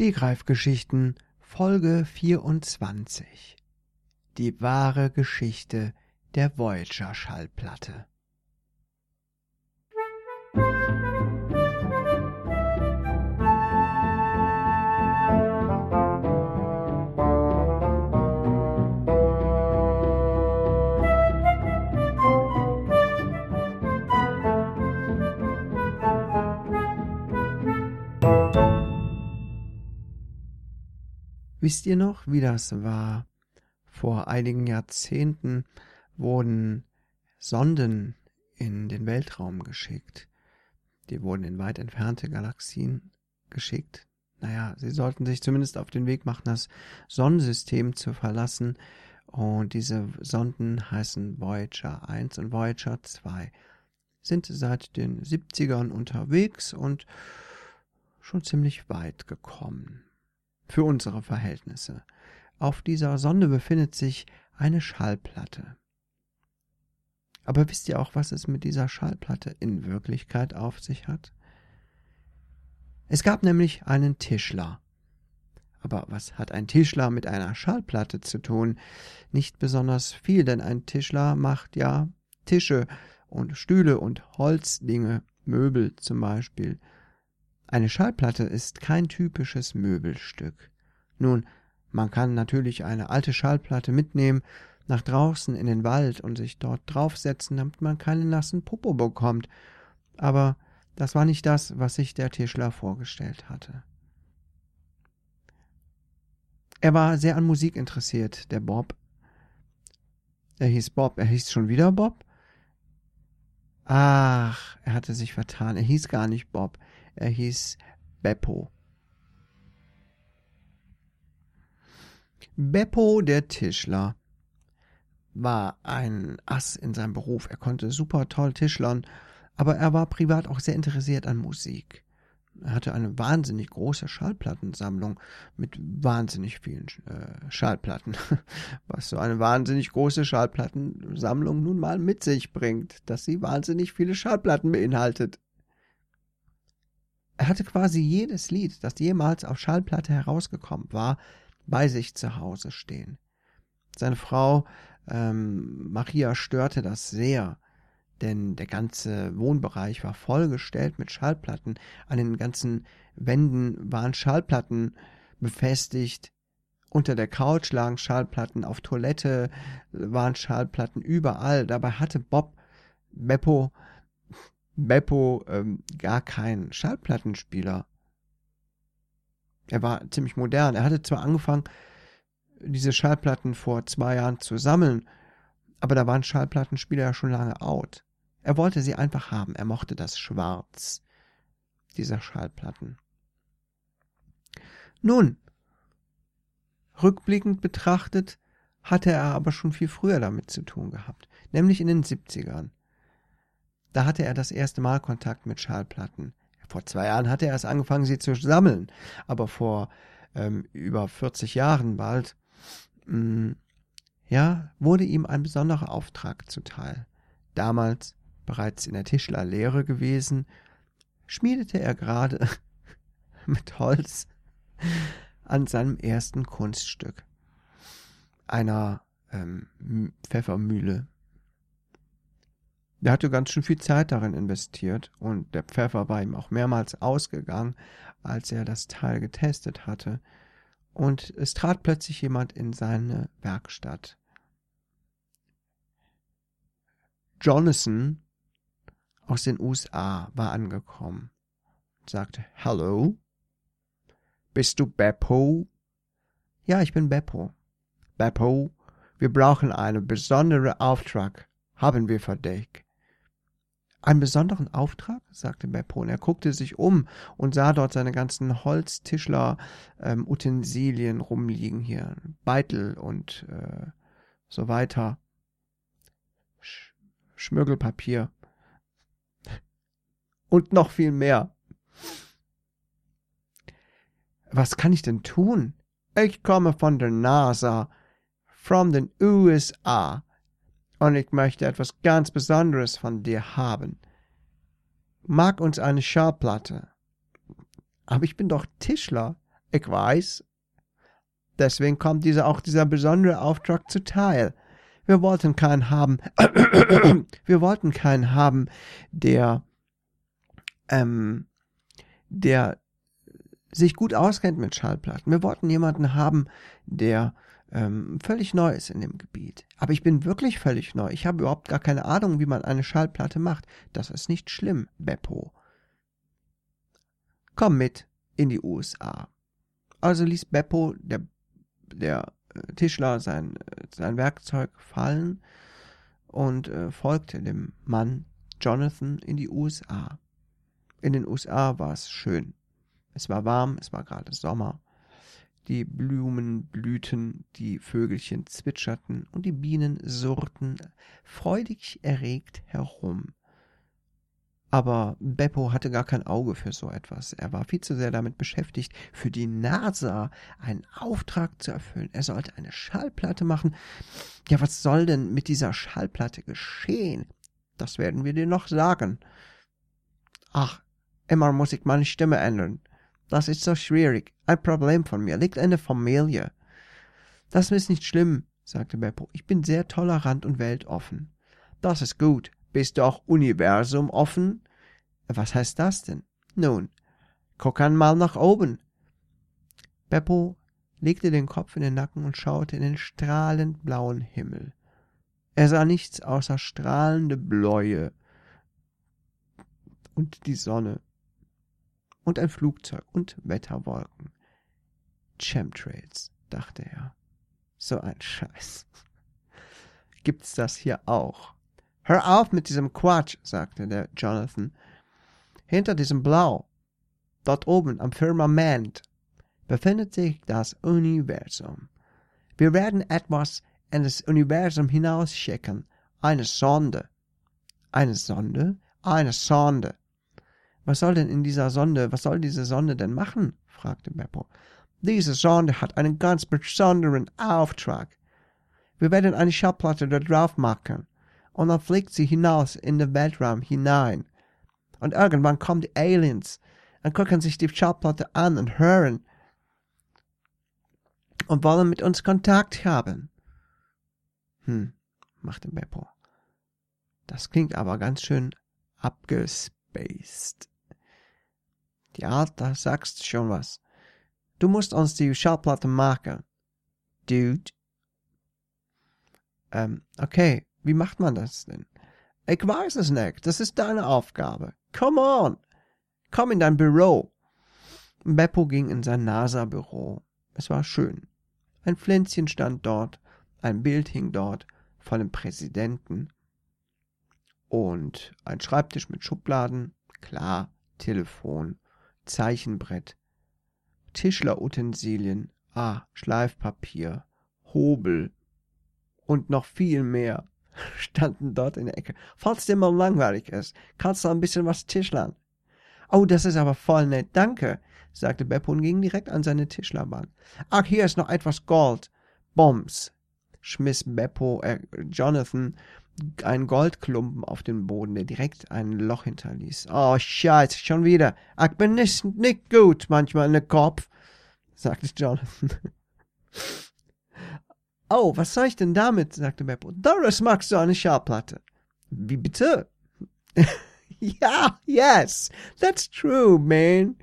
Stegreifgeschichten Folge 24 Die wahre Geschichte der Voyager Wisst ihr noch, wie das war? Vor einigen Jahrzehnten wurden Sonden in den Weltraum geschickt. Die wurden in weit entfernte Galaxien geschickt. Naja, sie sollten sich zumindest auf den Weg machen, das Sonnensystem zu verlassen. Und diese Sonden heißen Voyager 1 und Voyager 2. Sind seit den 70ern unterwegs und schon ziemlich weit gekommen für unsere Verhältnisse. Auf dieser Sonde befindet sich eine Schallplatte. Aber wisst ihr auch, was es mit dieser Schallplatte in Wirklichkeit auf sich hat? Es gab nämlich einen Tischler. Aber was hat ein Tischler mit einer Schallplatte zu tun? Nicht besonders viel, denn ein Tischler macht ja Tische und Stühle und Holzdinge, Möbel zum Beispiel. Eine Schallplatte ist kein typisches Möbelstück. Nun, man kann natürlich eine alte Schallplatte mitnehmen, nach draußen in den Wald und sich dort draufsetzen, damit man keinen nassen Popo bekommt. Aber das war nicht das, was sich der Tischler vorgestellt hatte. Er war sehr an Musik interessiert, der Bob. Er hieß Bob, er hieß schon wieder Bob? Ach, er hatte sich vertan. Er hieß gar nicht Bob. Er hieß Beppo. Beppo der Tischler war ein Ass in seinem Beruf. Er konnte super toll Tischlern, aber er war privat auch sehr interessiert an Musik. Er hatte eine wahnsinnig große Schallplattensammlung mit wahnsinnig vielen äh, Schallplatten, was so eine wahnsinnig große Schallplattensammlung nun mal mit sich bringt, dass sie wahnsinnig viele Schallplatten beinhaltet. Er hatte quasi jedes Lied, das jemals auf Schallplatte herausgekommen war, bei sich zu Hause stehen. Seine Frau ähm, Maria störte das sehr, denn der ganze Wohnbereich war vollgestellt mit Schallplatten. An den ganzen Wänden waren Schallplatten befestigt. Unter der Couch lagen Schallplatten, auf Toilette waren Schallplatten, überall. Dabei hatte Bob Beppo Beppo ähm, gar keinen Schallplattenspieler. Er war ziemlich modern. Er hatte zwar angefangen, diese Schallplatten vor zwei Jahren zu sammeln, aber da waren Schallplattenspieler ja schon lange out. Er wollte sie einfach haben. Er mochte das Schwarz dieser Schallplatten. Nun, rückblickend betrachtet, hatte er aber schon viel früher damit zu tun gehabt, nämlich in den 70ern. Da hatte er das erste Mal Kontakt mit Schallplatten. Vor zwei Jahren hatte er erst angefangen, sie zu sammeln, aber vor ähm, über 40 Jahren bald, mh, mm, ja, wurde ihm ein besonderer Auftrag zuteil. Damals, bereits in der Tischlerlehre gewesen, schmiedete er gerade mit Holz an seinem ersten Kunststück, einer ähm, Pfeffermühle der hatte ganz schön viel Zeit darin investiert und der Pfeffer war ihm auch mehrmals ausgegangen, als er das Teil getestet hatte. Und es trat plötzlich jemand in seine Werkstatt. Jonathan aus den USA war angekommen und sagte Hallo? Bist du Beppo? Ja, ich bin Beppo. Beppo, wir brauchen einen besonderen Auftrag, haben wir für dich. Einen besonderen Auftrag? sagte Beppo, und er guckte sich um und sah dort seine ganzen Holztischler-Utensilien ähm, rumliegen hier. Beitel und äh, so weiter. Sch Schmirgelpapier. Und noch viel mehr. Was kann ich denn tun? Ich komme von der NASA, from den USA und ich möchte etwas ganz Besonderes von dir haben. Mag uns eine Schallplatte. Aber ich bin doch Tischler. Ich weiß. Deswegen kommt dieser, auch dieser besondere Auftrag zuteil. Wir wollten keinen haben, wir wollten keinen haben, der, ähm, der sich gut auskennt mit Schallplatten. Wir wollten jemanden haben, der ähm, völlig neu ist in dem Gebiet. Aber ich bin wirklich völlig neu. Ich habe überhaupt gar keine Ahnung, wie man eine Schallplatte macht. Das ist nicht schlimm, Beppo. Komm mit in die USA. Also ließ Beppo, der, der äh, Tischler, sein, äh, sein Werkzeug fallen und äh, folgte dem Mann Jonathan in die USA. In den USA war es schön. Es war warm, es war gerade Sommer. Die Blumen blühten, die Vögelchen zwitscherten und die Bienen surrten freudig erregt herum. Aber Beppo hatte gar kein Auge für so etwas. Er war viel zu sehr damit beschäftigt, für die NASA einen Auftrag zu erfüllen. Er sollte eine Schallplatte machen. Ja, was soll denn mit dieser Schallplatte geschehen? Das werden wir dir noch sagen. Ach, immer muss ich meine Stimme ändern. Das ist so schwierig. Ein Problem von mir. Liegt in der Familie. Das ist nicht schlimm, sagte Beppo. Ich bin sehr tolerant und weltoffen. Das ist gut. Bist du auch Universum offen? Was heißt das denn? Nun, guck einmal nach oben. Beppo legte den Kopf in den Nacken und schaute in den strahlend blauen Himmel. Er sah nichts außer strahlende Bläue und die Sonne und ein Flugzeug und Wetterwolken. Chemtrails, dachte er. So ein Scheiß. Gibt's das hier auch? Hör auf mit diesem Quatsch, sagte der Jonathan. Hinter diesem Blau, dort oben am Firmament, befindet sich das Universum. Wir werden etwas in das Universum hinausschicken. Eine Sonde. Eine Sonde? Eine Sonde. Was soll denn in dieser Sonde, was soll diese Sonde denn machen? fragte Beppo. Diese Sonde hat einen ganz besonderen Auftrag. Wir werden eine Schallplatte da drauf machen und dann fliegt sie hinaus in den Weltraum hinein. Und irgendwann kommen die Aliens und gucken sich die Schallplatte an und hören und wollen mit uns Kontakt haben. Hm, machte Beppo. Das klingt aber ganz schön abgespaced. Ja, da sagst du schon was. Du musst uns die Schallplatte machen. Dude. Ähm, okay, wie macht man das denn? Ich weiß es nicht. Das ist deine Aufgabe. Come on. Komm in dein Büro. Beppo ging in sein NASA-Büro. Es war schön. Ein Pflänzchen stand dort, ein Bild hing dort von dem Präsidenten und ein Schreibtisch mit Schubladen, klar, Telefon Zeichenbrett, Tischlerutensilien, ah, Schleifpapier, Hobel und noch viel mehr standen dort in der Ecke. Falls dir mal langweilig ist, kannst du ein bisschen was tischlern. Oh, das ist aber voll nett, danke, sagte Beppo und ging direkt an seine Tischlerbank. Ach, hier ist noch etwas Gold. Bombs, schmiss Beppo, äh, Jonathan einen Goldklumpen auf den Boden, der direkt ein Loch hinterließ. Oh, Scheiße, schon wieder. Ich bin nicht, nicht gut manchmal in den Kopf, sagte Jonathan. oh, was soll ich denn damit? sagte Beppo. Doris magst du eine Schallplatte. Wie bitte? ja, yes, that's true, man.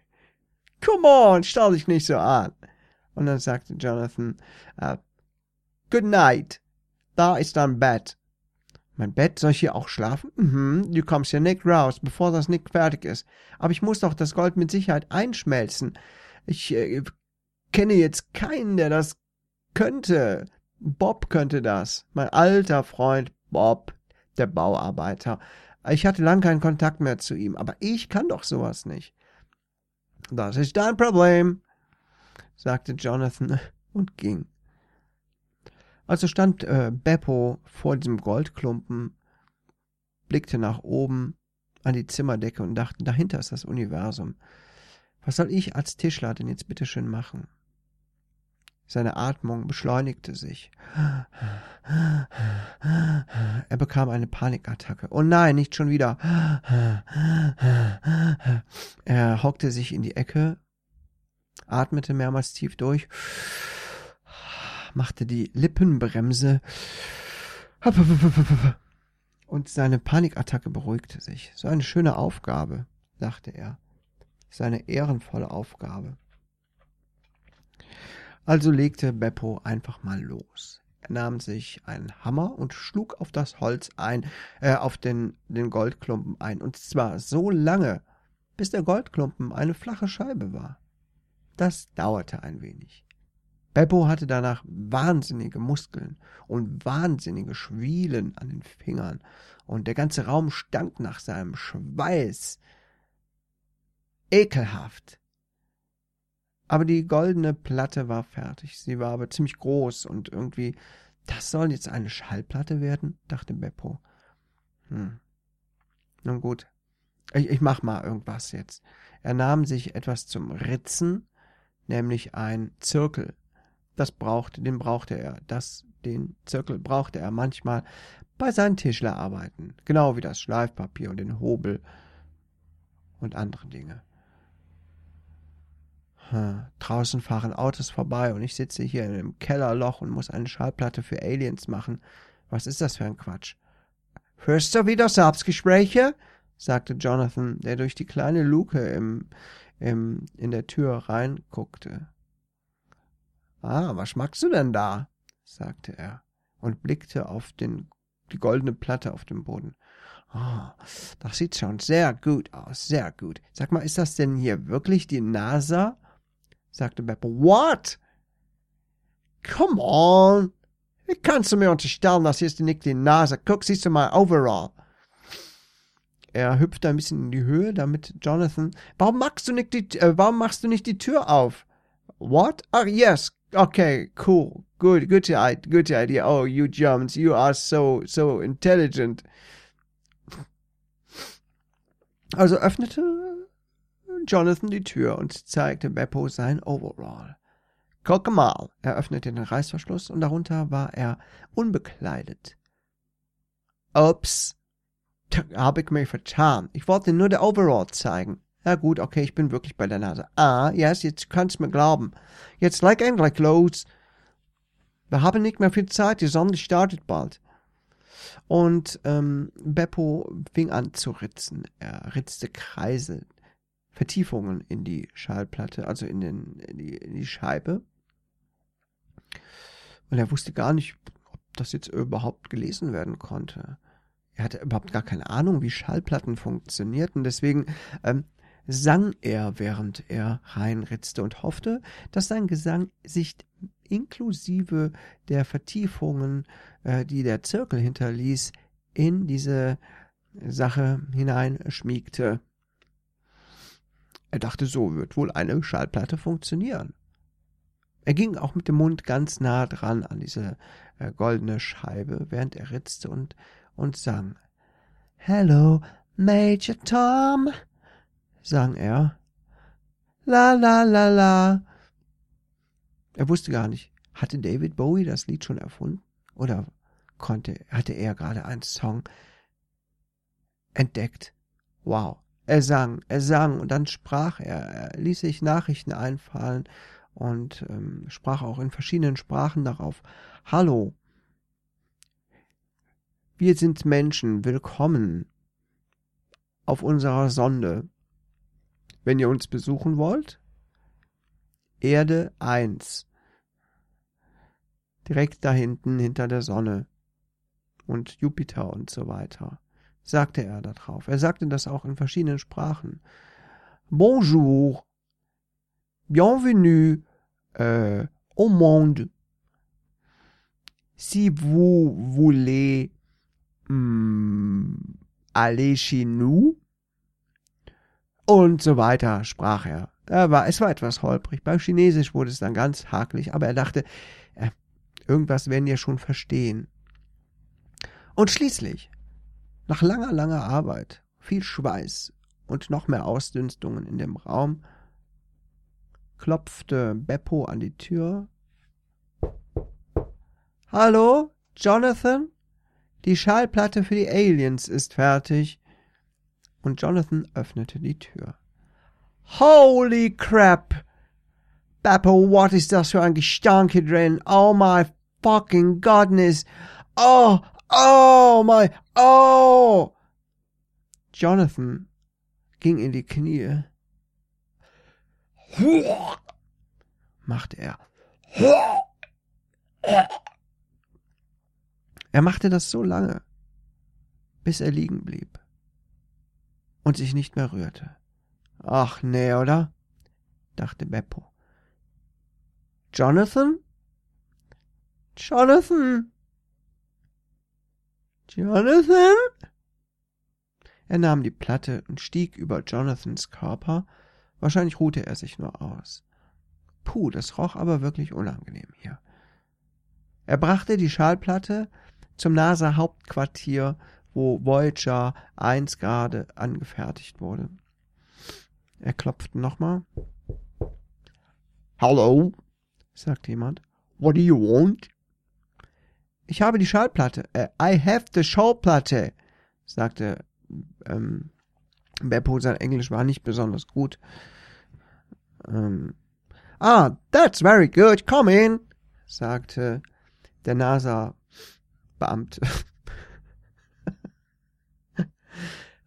Come on, stell dich nicht so an. Und dann sagte Jonathan, uh, Good night. Da ist dein Bett. Mein Bett, soll ich hier auch schlafen? Mhm, du kommst ja nicht raus, bevor das nicht fertig ist. Aber ich muss doch das Gold mit Sicherheit einschmelzen. Ich äh, kenne jetzt keinen, der das könnte. Bob könnte das. Mein alter Freund Bob, der Bauarbeiter. Ich hatte lang keinen Kontakt mehr zu ihm, aber ich kann doch sowas nicht. Das ist dein Problem, sagte Jonathan und ging. Also stand äh, Beppo vor diesem Goldklumpen, blickte nach oben an die Zimmerdecke und dachte, dahinter ist das Universum. Was soll ich als Tischler denn jetzt bitte schön machen? Seine Atmung beschleunigte sich. Er bekam eine Panikattacke. Oh nein, nicht schon wieder. Er hockte sich in die Ecke, atmete mehrmals tief durch, machte die Lippenbremse und seine Panikattacke beruhigte sich. So eine schöne Aufgabe, dachte er. Seine ehrenvolle Aufgabe. Also legte Beppo einfach mal los. Er nahm sich einen Hammer und schlug auf das Holz ein, äh, auf den, den Goldklumpen ein, und zwar so lange, bis der Goldklumpen eine flache Scheibe war. Das dauerte ein wenig. Beppo hatte danach wahnsinnige Muskeln und wahnsinnige Schwielen an den Fingern, und der ganze Raum stank nach seinem Schweiß. Ekelhaft. Aber die goldene Platte war fertig. Sie war aber ziemlich groß und irgendwie, das soll jetzt eine Schallplatte werden, dachte Beppo. Hm. Nun gut, ich, ich mach mal irgendwas jetzt. Er nahm sich etwas zum Ritzen, nämlich ein Zirkel. Das brauchte, den brauchte er. Das, den Zirkel brauchte er manchmal bei seinen Tischlerarbeiten. Genau wie das Schleifpapier und den Hobel und andere Dinge. Draußen fahren Autos vorbei und ich sitze hier in einem Kellerloch und muss eine Schallplatte für Aliens machen. Was ist das für ein Quatsch? Hörst du wieder Selbstgespräche? sagte Jonathan, der durch die kleine Luke im, im, in der Tür reinguckte. Ah, was magst du denn da? sagte er und blickte auf den, die goldene Platte auf dem Boden. Oh, das sieht schon sehr gut aus, sehr gut. Sag mal, ist das denn hier wirklich die NASA? sagte Beppo. What? Come on! Wie kannst du mir unterstellen, dass hier nicht die NASA? Guck, siehst du mal overall. Er hüpfte ein bisschen in die Höhe, damit Jonathan. Warum machst du nicht die, äh, warum machst du nicht die Tür auf? What? Oh, yes. Okay, cool. Good, good, good idea. Oh, you Germans, you are so, so intelligent. Also öffnete Jonathan die Tür und zeigte Beppo sein Overall. Guck mal, er öffnete den Reißverschluss und darunter war er unbekleidet. Ups, habe ich mich vertan. Ich wollte nur der Overall zeigen. Ja gut, okay, ich bin wirklich bei der Nase. Ah, yes, jetzt kannst du mir glauben. Jetzt leg endlich los. Wir haben nicht mehr viel Zeit, die Sonne startet bald. Und ähm, Beppo fing an zu ritzen. Er ritzte Kreise, Vertiefungen in die Schallplatte, also in, den, in, die, in die Scheibe. Und er wusste gar nicht, ob das jetzt überhaupt gelesen werden konnte. Er hatte überhaupt gar keine Ahnung, wie Schallplatten funktionierten. Deswegen ähm, sang er, während er reinritzte und hoffte, dass sein Gesang sich inklusive der Vertiefungen, äh, die der Zirkel hinterließ, in diese Sache hineinschmiegte. Er dachte, so wird wohl eine Schallplatte funktionieren. Er ging auch mit dem Mund ganz nah dran an diese äh, goldene Scheibe, während er ritzte und, und sang. Hello, Major Tom, sang er. La la la la. Er wusste gar nicht, hatte David Bowie das Lied schon erfunden? Oder konnte, hatte er gerade einen Song entdeckt? Wow. Er sang, er sang und dann sprach er, er ließ sich Nachrichten einfallen und ähm, sprach auch in verschiedenen Sprachen darauf. Hallo, wir sind Menschen, willkommen auf unserer Sonde. Wenn ihr uns besuchen wollt, Erde 1, direkt da hinten hinter der Sonne und Jupiter und so weiter sagte er da drauf. Er sagte das auch in verschiedenen Sprachen. Bonjour, bienvenue euh, au monde. Si vous voulez mm, aller chez nous und so weiter, sprach er. er war, es war etwas holprig. Beim Chinesisch wurde es dann ganz hakelig, aber er dachte, äh, irgendwas werden wir schon verstehen. Und schließlich nach langer, langer Arbeit, viel Schweiß und noch mehr Ausdünstungen in dem Raum, klopfte Beppo an die Tür. Hallo, Jonathan? Die Schallplatte für die Aliens ist fertig. Und Jonathan öffnete die Tür. Holy crap! Beppo, what ist das für ein Gestank hier drin? Oh my fucking goodness. Oh, oh my, oh. Jonathan ging in die Knie. machte er. Er machte das so lange, bis er liegen blieb und sich nicht mehr rührte. Ach nee, oder? dachte Beppo. Jonathan? Jonathan? Jonathan? Er nahm die Platte und stieg über Jonathans Körper. Wahrscheinlich ruhte er sich nur aus. Puh, das roch aber wirklich unangenehm hier. Er brachte die Schallplatte zum NASA-Hauptquartier, wo Voyager 1 gerade angefertigt wurde. Er klopfte nochmal. Hallo, sagte jemand. What do you want? Ich habe die Schallplatte. Uh, I have the Schallplatte, sagte ähm, Beppo. Sein Englisch war nicht besonders gut. Ähm, ah, that's very good. Come in, sagte der NASA-Beamte.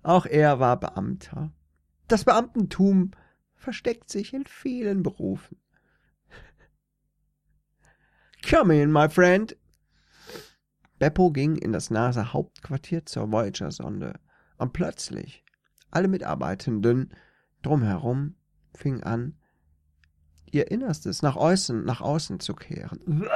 Auch er war Beamter. Das Beamtentum versteckt sich in vielen Berufen. Come in, my friend. Beppo ging in das NASA-Hauptquartier zur Voyager-Sonde. Und plötzlich, alle Mitarbeitenden drumherum fingen an, ihr Innerstes nach außen, nach außen zu kehren.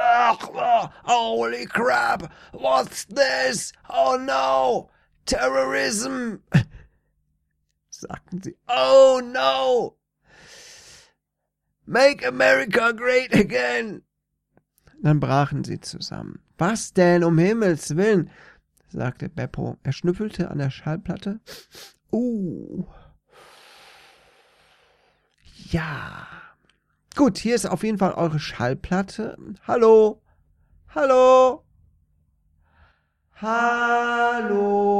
Holy crap! What's this? Oh no! Terrorism! sagten sie. Oh no! Make America great again! Dann brachen sie zusammen. Was denn, um Himmels willen? sagte Beppo. Er schnüffelte an der Schallplatte. Uh. Ja. Gut, hier ist auf jeden Fall eure Schallplatte. Hallo? Hallo? Hallo?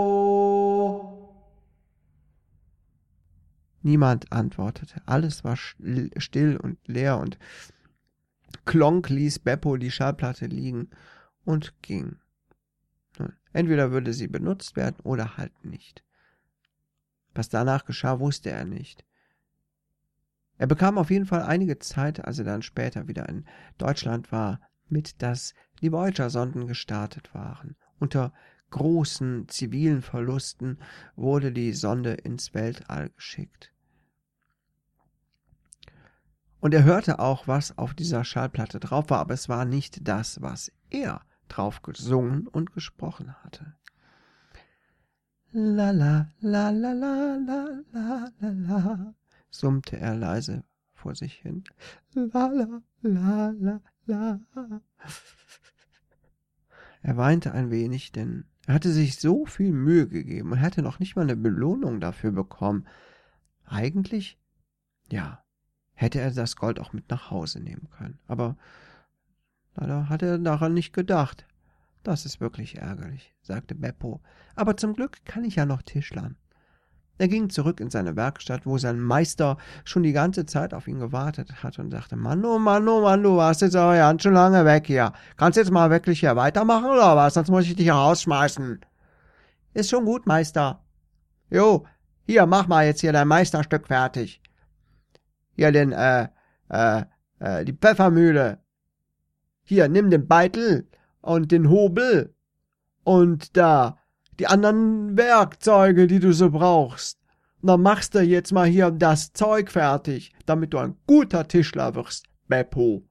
Niemand antwortete. Alles war still und leer und Klonk ließ Beppo die Schallplatte liegen und ging. Entweder würde sie benutzt werden oder halt nicht. Was danach geschah, wusste er nicht. Er bekam auf jeden Fall einige Zeit, als er dann später wieder in Deutschland war, mit, dass die Voyager-Sonden gestartet waren. Unter großen zivilen Verlusten wurde die Sonde ins Weltall geschickt. Und er hörte auch, was auf dieser Schallplatte drauf war, aber es war nicht das, was er drauf gesungen und gesprochen hatte. La la la la la la la la la, summte er leise vor sich hin. La la la la la. Er weinte ein wenig, denn er hatte sich so viel Mühe gegeben und hatte noch nicht mal eine Belohnung dafür bekommen. Eigentlich, ja, hätte er das Gold auch mit nach Hause nehmen können. Aber leider hat er daran nicht gedacht. Das ist wirklich ärgerlich, sagte Beppo. Aber zum Glück kann ich ja noch Tischlern. Er ging zurück in seine Werkstatt, wo sein Meister schon die ganze Zeit auf ihn gewartet hat und sagte, Mann, oh Mann, oh Mann, du warst jetzt aber ganz schön lange weg hier. Kannst jetzt mal wirklich hier weitermachen oder was? Sonst muss ich dich rausschmeißen. Ist schon gut, Meister. Jo, hier, mach mal jetzt hier dein Meisterstück fertig hier den, äh, äh, äh, die Pfeffermühle. Hier, nimm den Beitel und den Hobel und da die anderen Werkzeuge, die du so brauchst. Und dann machst du jetzt mal hier das Zeug fertig, damit du ein guter Tischler wirst, Beppo,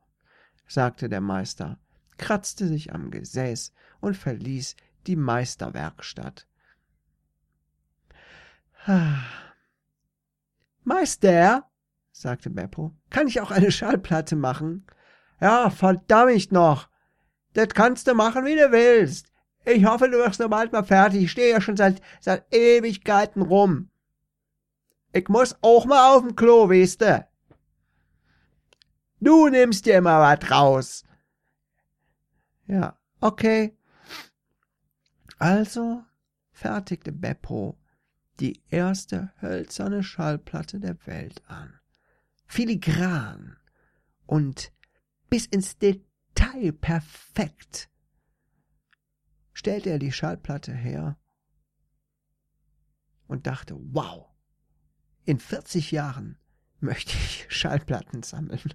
sagte der Meister, kratzte sich am Gesäß und verließ die Meisterwerkstatt. Meister, sagte Beppo. Kann ich auch eine Schallplatte machen? Ja, verdammt noch. Das kannst du machen, wie du willst. Ich hoffe, du wirst noch bald mal fertig. Ich stehe ja schon seit, seit Ewigkeiten rum. Ich muss auch mal auf dem Klo, weißt du. Du nimmst dir immer was raus. Ja, okay. Also fertigte Beppo die erste hölzerne Schallplatte der Welt an filigran und bis ins Detail perfekt stellte er die Schallplatte her und dachte, wow, in 40 Jahren möchte ich Schallplatten sammeln.